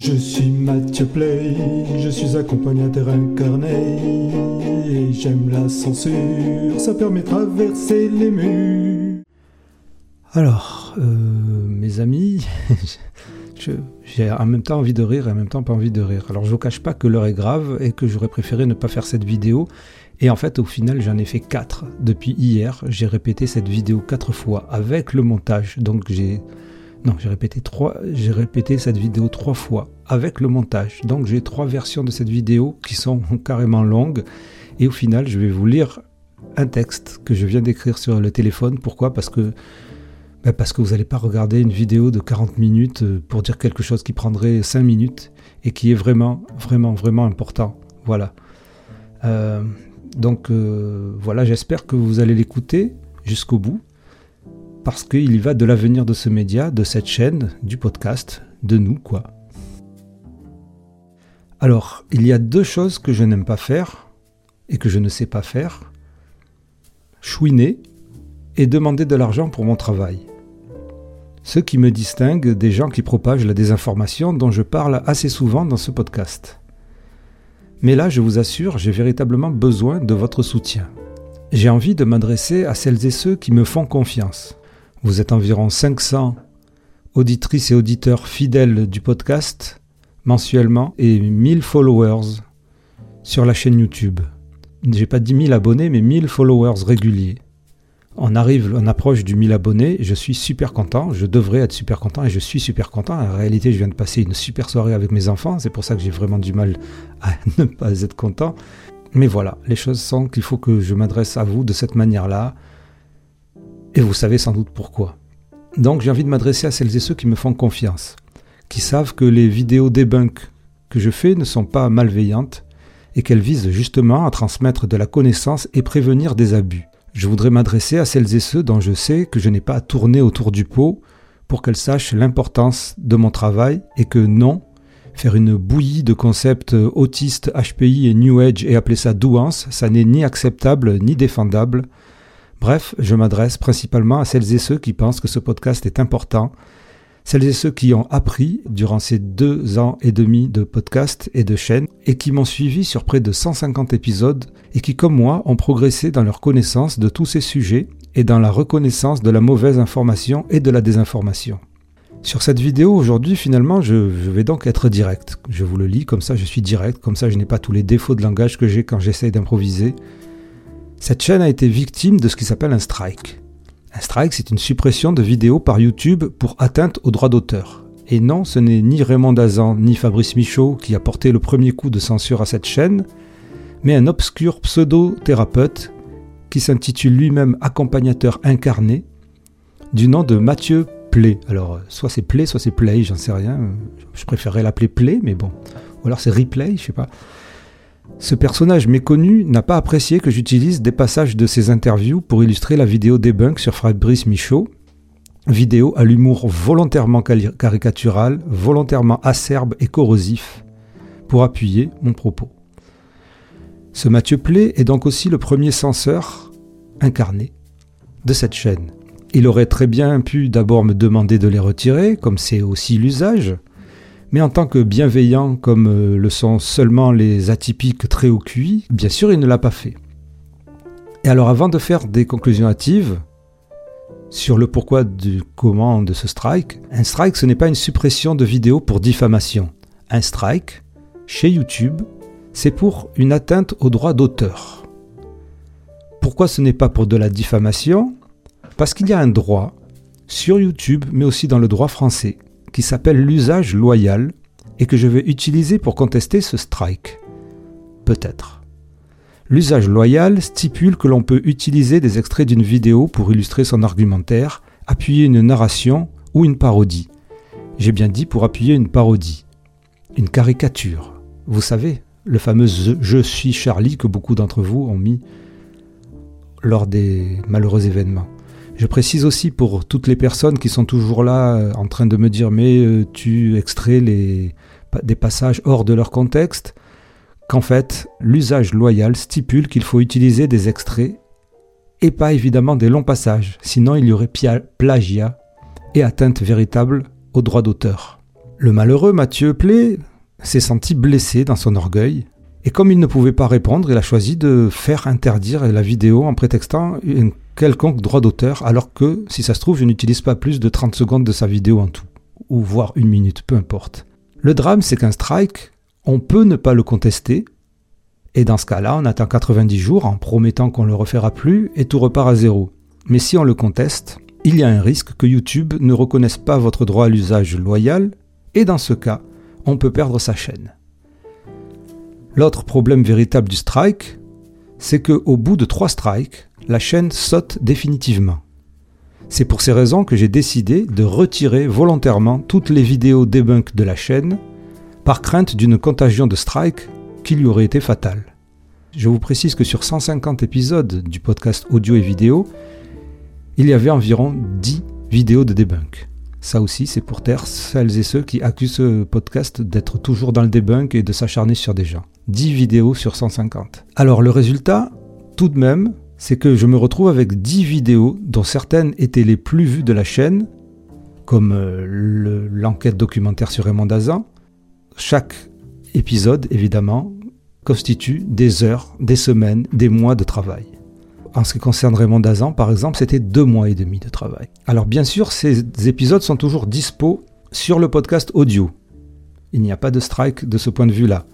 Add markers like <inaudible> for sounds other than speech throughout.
Je suis Mathieu Play, je suis accompagnateur incarné et j'aime la censure, ça permet de traverser les murs. Alors, euh, mes amis, <laughs> j'ai en même temps envie de rire et en même temps pas envie de rire. Alors je vous cache pas que l'heure est grave et que j'aurais préféré ne pas faire cette vidéo. Et en fait, au final, j'en ai fait 4 depuis hier. J'ai répété cette vidéo 4 fois avec le montage. Donc j'ai... Non, j'ai répété, trois... j'ai répété cette vidéo 3 fois avec le montage. Donc j'ai trois versions de cette vidéo qui sont <laughs> carrément longues. Et au final, je vais vous lire un texte que je viens d'écrire sur le téléphone. Pourquoi? Parce que ben parce que vous n'allez pas regarder une vidéo de 40 minutes euh, pour dire quelque chose qui prendrait 5 minutes et qui est vraiment, vraiment, vraiment important. Voilà. Euh, donc euh, voilà, j'espère que vous allez l'écouter jusqu'au bout parce qu'il y va de l'avenir de ce média, de cette chaîne, du podcast, de nous, quoi. Alors, il y a deux choses que je n'aime pas faire et que je ne sais pas faire. Chouiner et demander de l'argent pour mon travail. Ce qui me distingue des gens qui propagent la désinformation dont je parle assez souvent dans ce podcast. Mais là, je vous assure, j'ai véritablement besoin de votre soutien. J'ai envie de m'adresser à celles et ceux qui me font confiance. Vous êtes environ 500 auditrices et auditeurs fidèles du podcast mensuellement et 1000 followers sur la chaîne YouTube. J'ai pas 10 000 abonnés, mais 1000 followers réguliers. On arrive, on approche du 1000 abonnés, je suis super content, je devrais être super content et je suis super content. En réalité, je viens de passer une super soirée avec mes enfants, c'est pour ça que j'ai vraiment du mal à <laughs> ne pas être content. Mais voilà, les choses sont qu'il faut que je m'adresse à vous de cette manière-là, et vous savez sans doute pourquoi. Donc j'ai envie de m'adresser à celles et ceux qui me font confiance, qui savent que les vidéos debunk que je fais ne sont pas malveillantes et qu'elles visent justement à transmettre de la connaissance et prévenir des abus. Je voudrais m'adresser à celles et ceux dont je sais que je n'ai pas à tourner autour du pot pour qu'elles sachent l'importance de mon travail et que non, faire une bouillie de concepts autistes, HPI et New Age et appeler ça douance, ça n'est ni acceptable ni défendable. Bref, je m'adresse principalement à celles et ceux qui pensent que ce podcast est important, celles et ceux qui ont appris durant ces deux ans et demi de podcast et de chaîne et qui m'ont suivi sur près de 150 épisodes et qui, comme moi, ont progressé dans leur connaissance de tous ces sujets et dans la reconnaissance de la mauvaise information et de la désinformation. Sur cette vidéo aujourd'hui, finalement, je, je vais donc être direct. Je vous le lis, comme ça je suis direct, comme ça je n'ai pas tous les défauts de langage que j'ai quand j'essaye d'improviser. Cette chaîne a été victime de ce qui s'appelle un strike. Un strike, c'est une suppression de vidéos par YouTube pour atteinte aux droits d'auteur. Et non, ce n'est ni Raymond Dazan ni Fabrice Michaud qui a porté le premier coup de censure à cette chaîne, mais un obscur pseudo-thérapeute qui s'intitule lui-même accompagnateur incarné, du nom de Mathieu Play. Alors, euh, soit c'est Play, soit c'est Play, j'en sais rien. Je préférerais l'appeler Play, mais bon. Ou alors c'est Replay, je sais pas. Ce personnage méconnu n'a pas apprécié que j'utilise des passages de ses interviews pour illustrer la vidéo debunk sur Fabrice Michaud, vidéo à l'humour volontairement caricatural, volontairement acerbe et corrosif, pour appuyer mon propos. Ce Mathieu Play est donc aussi le premier censeur incarné de cette chaîne. Il aurait très bien pu d'abord me demander de les retirer, comme c'est aussi l'usage, mais en tant que bienveillant comme euh, le sont seulement les atypiques très au QI, bien sûr il ne l'a pas fait. Et alors avant de faire des conclusions hâtives sur le pourquoi du comment de ce strike, un strike ce n'est pas une suppression de vidéos pour diffamation. Un strike, chez YouTube, c'est pour une atteinte au droit d'auteur. Pourquoi ce n'est pas pour de la diffamation? Parce qu'il y a un droit sur YouTube, mais aussi dans le droit français, qui s'appelle l'usage loyal et que je vais utiliser pour contester ce strike. Peut-être. L'usage loyal stipule que l'on peut utiliser des extraits d'une vidéo pour illustrer son argumentaire, appuyer une narration ou une parodie. J'ai bien dit pour appuyer une parodie. Une caricature. Vous savez, le fameux Je suis Charlie que beaucoup d'entre vous ont mis lors des malheureux événements. Je précise aussi pour toutes les personnes qui sont toujours là euh, en train de me dire mais euh, tu extrais les, des passages hors de leur contexte, qu'en fait l'usage loyal stipule qu'il faut utiliser des extraits et pas évidemment des longs passages, sinon il y aurait plagiat et atteinte véritable au droit d'auteur. Le malheureux Mathieu Play s'est senti blessé dans son orgueil, et comme il ne pouvait pas répondre, il a choisi de faire interdire la vidéo en prétextant un quelconque droit d'auteur, alors que, si ça se trouve, je n'utilise pas plus de 30 secondes de sa vidéo en tout, ou voire une minute, peu importe. Le drame, c'est qu'un strike, on peut ne pas le contester, et dans ce cas-là, on attend 90 jours en promettant qu'on ne le refera plus, et tout repart à zéro. Mais si on le conteste, il y a un risque que YouTube ne reconnaisse pas votre droit à l'usage loyal, et dans ce cas, on peut perdre sa chaîne. L'autre problème véritable du strike, c'est qu'au bout de trois strikes, la chaîne saute définitivement. C'est pour ces raisons que j'ai décidé de retirer volontairement toutes les vidéos debunk de la chaîne, par crainte d'une contagion de strike qui lui aurait été fatale. Je vous précise que sur 150 épisodes du podcast audio et vidéo, il y avait environ 10 vidéos de debunk. Ça aussi, c'est pour taire celles et ceux qui accusent ce podcast d'être toujours dans le debunk et de s'acharner sur des gens. 10 vidéos sur 150. Alors le résultat, tout de même, c'est que je me retrouve avec 10 vidéos dont certaines étaient les plus vues de la chaîne, comme euh, l'enquête documentaire sur Raymond Dazan. Chaque épisode, évidemment, constitue des heures, des semaines, des mois de travail. En ce qui concerne Raymond Dazan, par exemple, c'était deux mois et demi de travail. Alors bien sûr, ces épisodes sont toujours dispo sur le podcast audio. Il n'y a pas de strike de ce point de vue-là.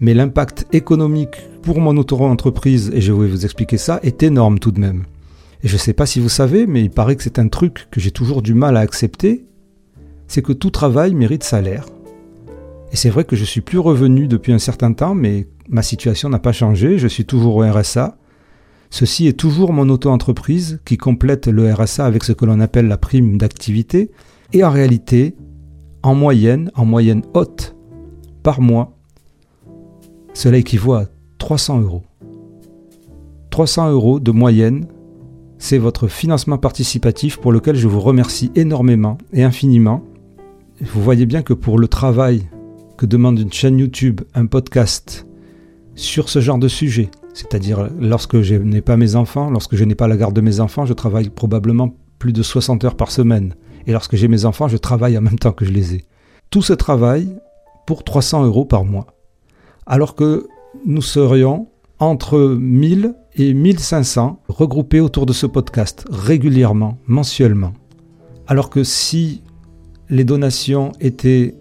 Mais l'impact économique pour mon auto-entreprise, et je vais vous expliquer ça, est énorme tout de même. Et je ne sais pas si vous savez, mais il paraît que c'est un truc que j'ai toujours du mal à accepter, c'est que tout travail mérite salaire. Et c'est vrai que je suis plus revenu depuis un certain temps, mais ma situation n'a pas changé, je suis toujours au RSA, Ceci est toujours mon auto-entreprise qui complète le RSA avec ce que l'on appelle la prime d'activité. Et en réalité, en moyenne, en moyenne haute, par mois, cela équivaut à 300 euros. 300 euros de moyenne, c'est votre financement participatif pour lequel je vous remercie énormément et infiniment. Vous voyez bien que pour le travail que demande une chaîne YouTube, un podcast sur ce genre de sujet, c'est-à-dire, lorsque je n'ai pas mes enfants, lorsque je n'ai pas la garde de mes enfants, je travaille probablement plus de 60 heures par semaine. Et lorsque j'ai mes enfants, je travaille en même temps que je les ai. Tout ce travail pour 300 euros par mois. Alors que nous serions entre 1000 et 1500 regroupés autour de ce podcast régulièrement, mensuellement. Alors que si les donations étaient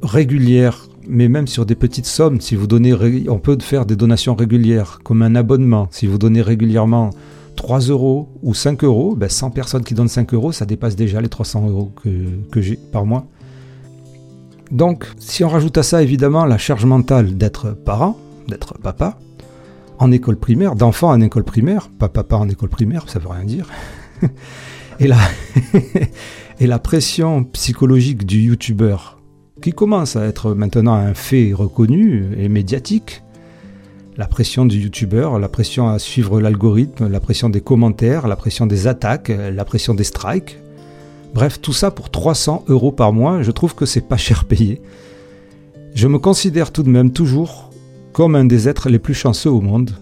régulières mais même sur des petites sommes, si vous donnez, on peut faire des donations régulières, comme un abonnement. Si vous donnez régulièrement 3 euros ou 5 euros, ben 100 personnes qui donnent 5 euros, ça dépasse déjà les 300 euros que j'ai par mois. Donc, si on rajoute à ça évidemment la charge mentale d'être parent, d'être papa, en école primaire, d'enfant en école primaire, pas papa en école primaire, ça veut rien dire, <laughs> et la, <laughs> et la pression psychologique du youtubeur qui commence à être maintenant un fait reconnu et médiatique. La pression du youtubeur, la pression à suivre l'algorithme, la pression des commentaires, la pression des attaques, la pression des strikes. Bref, tout ça pour 300 euros par mois, je trouve que c'est pas cher payé. Je me considère tout de même toujours comme un des êtres les plus chanceux au monde.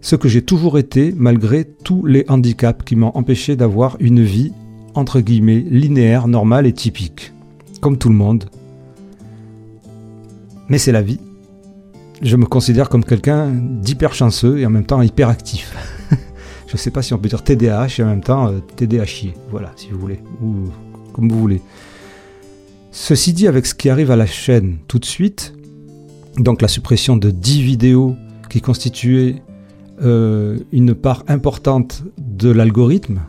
Ce que j'ai toujours été malgré tous les handicaps qui m'ont empêché d'avoir une vie, entre guillemets, linéaire, normale et typique comme tout le monde. Mais c'est la vie. Je me considère comme quelqu'un d'hyper chanceux et en même temps hyper actif. <laughs> je ne sais pas si on peut dire TDAH et en même temps euh, TDAHier. Voilà, si vous voulez. Ou comme vous voulez. Ceci dit, avec ce qui arrive à la chaîne tout de suite, donc la suppression de 10 vidéos qui constituaient euh, une part importante de l'algorithme,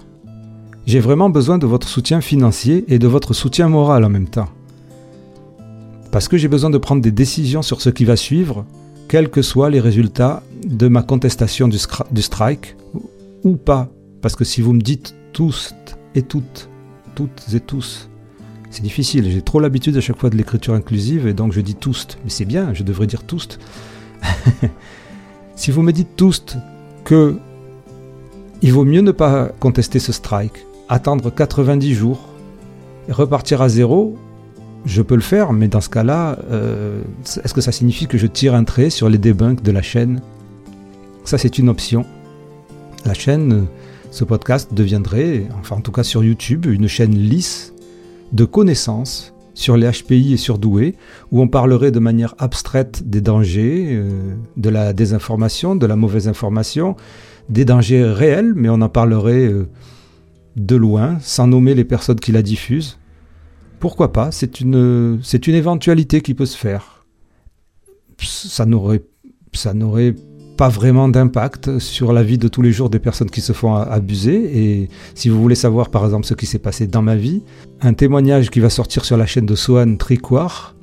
j'ai vraiment besoin de votre soutien financier et de votre soutien moral en même temps. Parce que j'ai besoin de prendre des décisions sur ce qui va suivre, quels que soient les résultats de ma contestation du, strike, ou pas. Parce que si vous me dites tous et toutes, toutes et tous, c'est difficile. J'ai trop l'habitude à chaque fois de l'écriture inclusive et donc je dis tous. Mais c'est bien, je devrais dire tous. <laughs> si vous me dites tous que il vaut mieux ne pas contester ce strike, attendre 90 jours et repartir à zéro, je peux le faire, mais dans ce cas-là, euh, est-ce que ça signifie que je tire un trait sur les debunks de la chaîne? Ça, c'est une option. La chaîne, ce podcast deviendrait, enfin en tout cas sur YouTube, une chaîne lisse de connaissances sur les HPI et sur Douai, où on parlerait de manière abstraite des dangers, euh, de la désinformation, de la mauvaise information, des dangers réels, mais on en parlerait euh, de loin, sans nommer les personnes qui la diffusent. Pourquoi pas? C'est une, c'est une éventualité qui peut se faire. Ça n'aurait, ça n'aurait pas vraiment d'impact sur la vie de tous les jours des personnes qui se font abuser. Et si vous voulez savoir par exemple ce qui s'est passé dans ma vie, un témoignage qui va sortir sur la chaîne de Sohan Tricoire,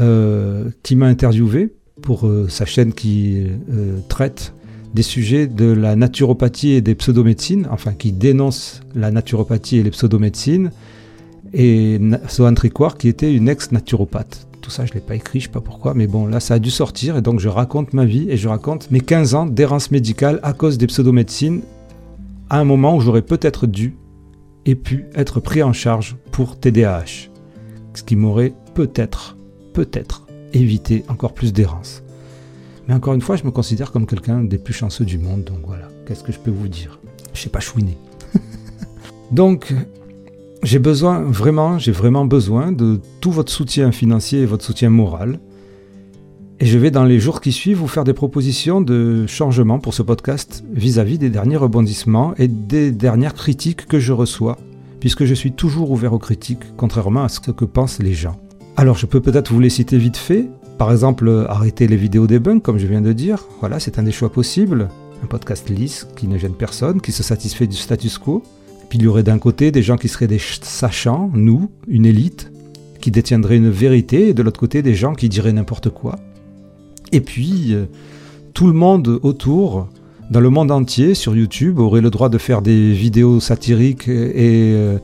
euh, qui m'a interviewé pour euh, sa chaîne qui euh, traite des sujets de la naturopathie et des pseudomédecines, enfin qui dénonce la naturopathie et les pseudomédecines, et Sohan Tricoire qui était une ex-naturopathe tout ça, je ne l'ai pas écrit, je ne sais pas pourquoi, mais bon, là, ça a dû sortir, et donc je raconte ma vie, et je raconte mes 15 ans d'errance médicale à cause des pseudomédecines, à un moment où j'aurais peut-être dû et pu être pris en charge pour TDAH, ce qui m'aurait peut-être, peut-être évité encore plus d'errance. Mais encore une fois, je me considère comme quelqu'un des plus chanceux du monde, donc voilà, qu'est-ce que je peux vous dire? Je sais pas chouiner. <laughs> donc, j'ai besoin, vraiment, j'ai vraiment besoin de tout votre soutien financier et votre soutien moral. Et je vais dans les jours qui suivent vous faire des propositions de changement pour ce podcast vis-à-vis des derniers rebondissements et des dernières critiques que je reçois, puisque je suis toujours ouvert aux critiques, contrairement à ce que pensent les gens. Alors je peux peut-être vous les citer vite fait, par exemple arrêter les vidéos des bugs comme je viens de dire, voilà c'est un des choix possibles, un podcast lisse qui ne gêne personne, qui se satisfait du status quo, il y aurait d'un côté des gens qui seraient des sachants, nous, une élite, qui détiendrait une vérité, et de l'autre côté des gens qui diraient n'importe quoi. Et puis, euh, tout le monde autour, dans le monde entier, sur YouTube, aurait le droit de faire des vidéos satiriques et euh,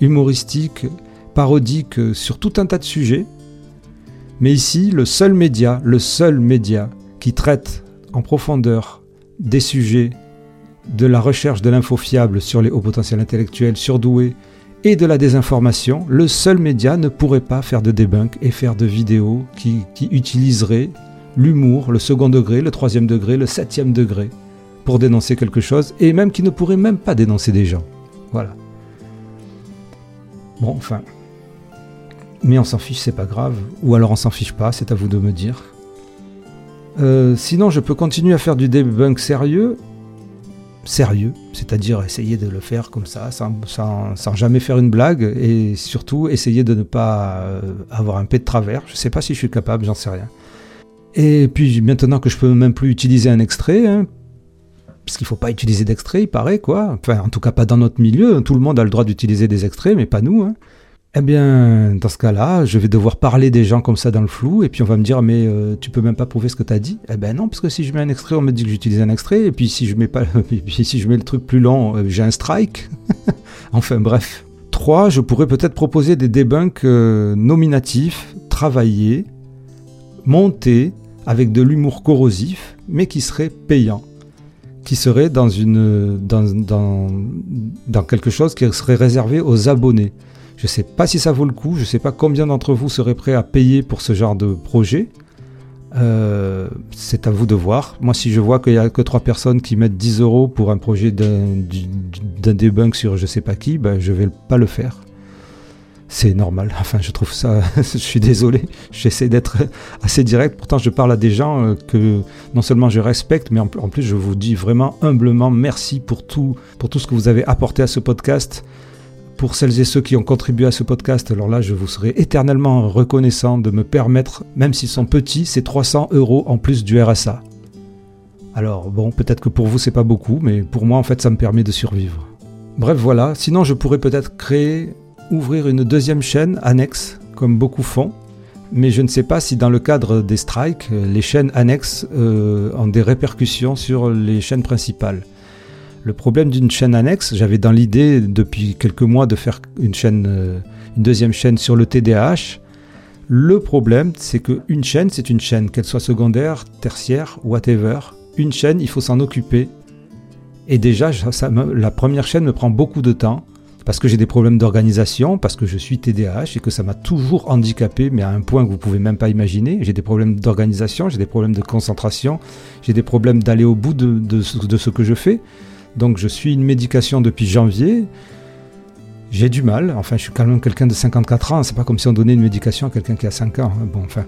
humoristiques, parodiques sur tout un tas de sujets. Mais ici, le seul média, le seul média qui traite en profondeur des sujets de la recherche de l'info fiable sur les hauts potentiels intellectuels surdoués et de la désinformation, le seul média ne pourrait pas faire de debunk et faire de vidéos qui, qui utiliseraient l'humour, le second degré, le troisième degré, le septième degré pour dénoncer quelque chose et même qui ne pourrait même pas dénoncer des gens. Voilà. Bon, enfin. Mais on s'en fiche, c'est pas grave. Ou alors on s'en fiche pas, c'est à vous de me dire. Euh, sinon, je peux continuer à faire du debunk sérieux sérieux, c'est-à-dire essayer de le faire comme ça, sans, jamais faire une blague, et surtout essayer de ne pas euh, avoir un pet de travers. Je ne sais pas si je suis capable, j'en sais rien. Et puis maintenant que je peux même plus utiliser un extrait, hein, puisqu'il ne faut pas utiliser d'extrait, il paraît, quoi. Enfin, en tout cas pas dans notre milieu, tout le monde a le droit d'utiliser des extraits, mais pas nous. Hein. Eh bien, dans ce cas-là, je vais devoir parler des gens comme ça dans le flou, et puis on va me dire, mais euh, tu peux même pas prouver ce que tu as dit. Eh ben non, parce que si je mets un extrait, on me dit que j'utilise un extrait, et puis si je mets pas, <laughs> puis si je mets le truc plus long, euh, j'ai un strike. <laughs> enfin bref. 3. Je pourrais peut-être proposer des debunks euh, nominatifs, travaillés, montés, avec de l'humour corrosif, mais qui seraient payants qui serait dans, une, dans, dans quelque chose qui serait réservé aux abonnés. Je ne sais pas si ça vaut le coup, je ne sais pas combien d'entre vous seraient prêts à payer pour ce genre de projet. Euh, c'est à vous de voir. Moi, si je vois qu'il n'y a que trois personnes qui mettent 10 euros pour un projet d'un debunk sur je sais pas qui, ben, je vais pas le faire. C'est normal. <laughs> Enfin, je trouve ça. <laughs> je suis désolé. J'essaie d'être assez direct. Pourtant, je parle à des gens euh, que non seulement je respecte, mais en, plus, je vous dis vraiment humblement merci pour tout, pour tout ce que vous avez apporté à ce podcast pour celles et ceux qui ont contribué à ce podcast, alors là, je vous serai éternellement reconnaissant de me permettre, même s'ils sont petits, ces 300 euros en plus du RSA. Alors bon, peut-être que pour vous c'est pas beaucoup, mais pour moi en fait ça me permet de survivre. Bref voilà, sinon je pourrais peut-être créer, ouvrir une deuxième chaîne annexe, comme beaucoup font, mais je ne sais pas si dans le cadre des strikes, les chaînes annexes euh, ont des répercussions sur les chaînes principales. Le problème d'une chaîne annexe, j'avais dans l'idée depuis quelques mois de faire une euh, deuxième chaîne sur le TDAH. Le problème, c'est qu'une chaîne, c'est une chaîne, qu'elle soit secondaire, tertiaire, whatever. Une chaîne, il faut s'en occuper. Et déjà, la première chaîne me prend beaucoup de temps parce que j'ai des problèmes d'organisation, parce que je suis TDAH et que ça m'a toujours handicapé, mais à un point que vous pouvez même pas imaginer. J'ai des problèmes d'organisation, j'ai des problèmes de concentration, j'ai des problèmes d'aller au bout de, ce que je fais. Donc je suis une médication depuis janvier. j'ai du mal. Enfin, je suis quand même quelqu'un de 54 ans. C'est pas comme si on donnait une médication à quelqu'un qui a 5 ans. Bon, enfin,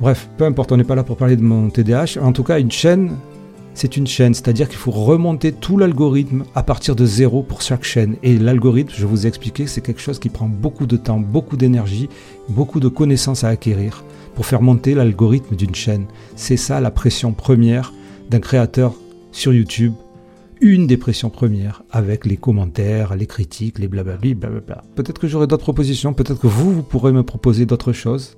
bref, peu importe, on n'est pas là pour parler de mon TDAH. En tout cas, une chaîne, c'est une chaîne. C'est-à-dire qu'il faut remonter tout l'algorithme à partir de zéro pour chaque chaîne. Et l'algorithme, je vous ai expliqué, c'est quelque chose qui prend beaucoup de temps, beaucoup d'énergie, beaucoup de connaissances à acquérir pour faire monter l'algorithme d'une chaîne. C'est ça la pression première d'un créateur sur YouTube une des pressions premières avec les commentaires, les critiques, les blablabli, blablabla. Peut-être que j'aurai d'autres propositions, peut-être que vous, vous pourrez me proposer d'autres choses.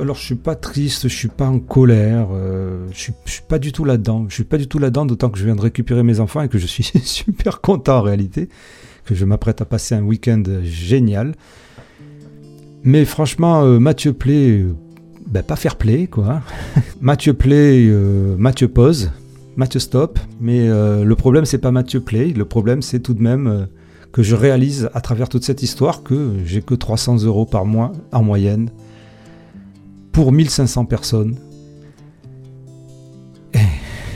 Alors je suis pas triste, je suis pas en colère, euh, je, suis, suis pas du tout là-dedans. Je suis pas du tout là-dedans, d'autant que je viens de récupérer mes enfants et que je suis <laughs> super content en réalité, que je m'apprête à passer un week-end génial. Mais franchement, euh, Mathieu Play, euh, ben, pas faire play quoi. <laughs> Mathieu Play, Mathieu pose. Mathieu Stop, mais euh, le problème c'est pas Mathieu Play, le problème c'est tout de même euh, que je réalise à travers toute cette histoire que j'ai que 300 euros par mois en moyenne pour 1500 personnes.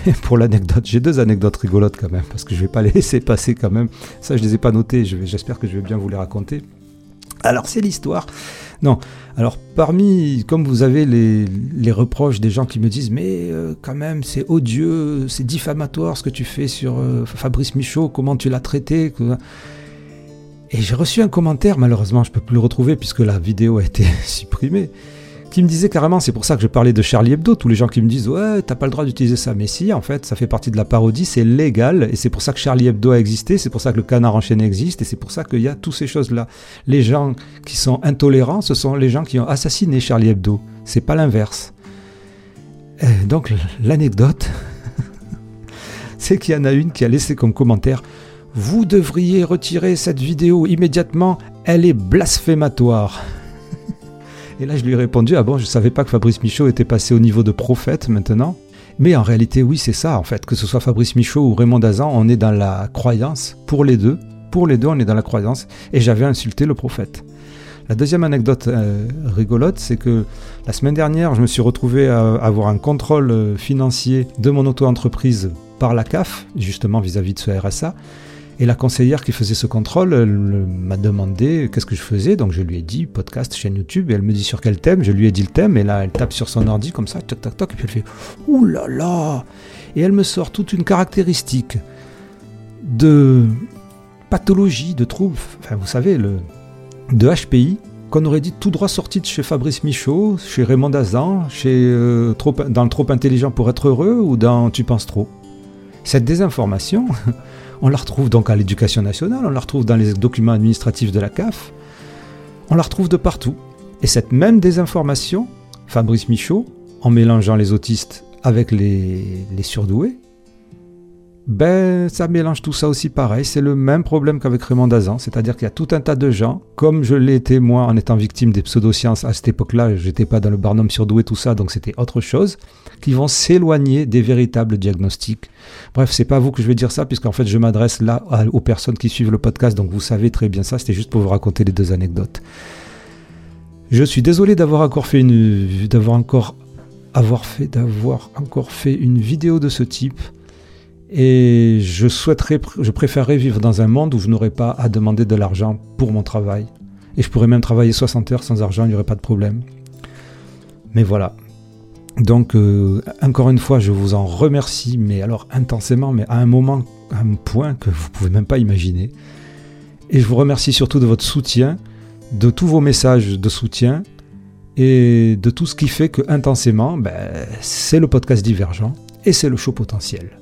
Et <laughs> pour l'anecdote, j'ai deux anecdotes rigolotes quand même, parce que je vais pas les laisser passer quand même. Ça, je les ai pas notées, j'espère que je vais bien vous les raconter. Alors, c'est l'histoire non. Alors, parmi, comme vous avez les, reproches des gens qui me disent, mais euh, quand même, c'est odieux, c'est diffamatoire ce que tu fais sur euh, Fabrice Michaud, comment tu l'as traité. Et j'ai reçu un commentaire, malheureusement, je ne peux plus le retrouver puisque la vidéo a été <laughs> supprimée qui me disait carrément, c'est pour ça que je parlais de Charlie Hebdo, tous les gens qui me disent ouais, t'as pas le droit d'utiliser ça. Mais si, en fait, ça fait partie de la parodie, c'est légal, et c'est pour ça que Charlie Hebdo a existé, c'est pour ça que le canard enchaîné existe, et c'est pour ça qu'il y a toutes ces choses-là. Les gens qui sont intolérants, ce sont les gens qui ont assassiné Charlie Hebdo. C'est pas l'inverse. Donc l'anecdote, <laughs> c'est qu'il y en a une qui a laissé comme commentaire Vous devriez retirer cette vidéo immédiatement, elle est blasphématoire. Et là, je lui ai répondu Ah bon, je ne savais pas que Fabrice Michaud était passé au niveau de prophète maintenant. Mais en réalité, oui, c'est ça, en fait. Que ce soit Fabrice Michaud ou Raymond Dazan, on est dans la croyance. Pour les deux, pour les deux, on est dans la croyance. Et j'avais insulté le prophète. La deuxième anecdote euh, rigolote, c'est que la semaine dernière, je me suis retrouvé à avoir un contrôle euh, financier de mon auto-entreprise par la CAF, justement vis-à-vis -vis de ce RSA. Et la conseillère qui faisait ce contrôle m'a demandé qu'est-ce que je faisais. Donc je lui ai dit podcast, chaîne YouTube. Et elle me dit sur quel thème? Je lui ai dit le thème. Et là, elle tape sur son ordi comme ça, toc, toc, toc. Et puis elle fait Ouh là là Et elle me sort toute une caractéristique de pathologie, de trouble. Enfin, vous savez, le, de HPI qu'on aurait dit tout droit sorti de chez Fabrice Michaud, chez Raymond Dazan, chez, euh, trop, dans le Trop intelligent pour être heureux ou dans Tu penses trop? Cette désinformation, <laughs> on la retrouve donc à l'éducation nationale, on la retrouve dans les documents administratifs de la CAF, on la retrouve de partout. Et cette même désinformation, Fabrice Michaud, en mélangeant les autistes avec les, surdoués, ben ça mélange tout ça aussi pareil. C'est le même problème qu'avec Raymond Dazan, c'est-à-dire qu'il y a tout un tas de gens, comme je l'ai été moi en étant victime des pseudosciences à cette époque-là, j'étais pas dans le barnum surdoué, tout ça, donc c'était autre chose, qui vont s'éloigner des véritables diagnostics. Bref, c'est pas à vous que je vais dire ça, puisqu'en fait je m'adresse là aux personnes qui suivent le podcast, donc vous savez très bien ça, c'était juste pour vous raconter les deux anecdotes. Je suis désolé d'avoir encore fait une, vidéo de ce type. Et je souhaiterais, je préférerais vivre dans un monde où je n'aurais pas à demander de l'argent pour mon travail. Et je pourrais même travailler 60 heures sans argent, il n'y aurait pas de problème. Mais voilà. Donc, euh, encore une fois, je vous en remercie, mais alors intensément, mais à un moment, à un point que vous ne pouvez même pas imaginer. Et je vous remercie surtout de votre soutien, de tous vos messages de soutien et de tout ce qui fait que intensément, ben, c'est le podcast divergent et c'est le show potentiel.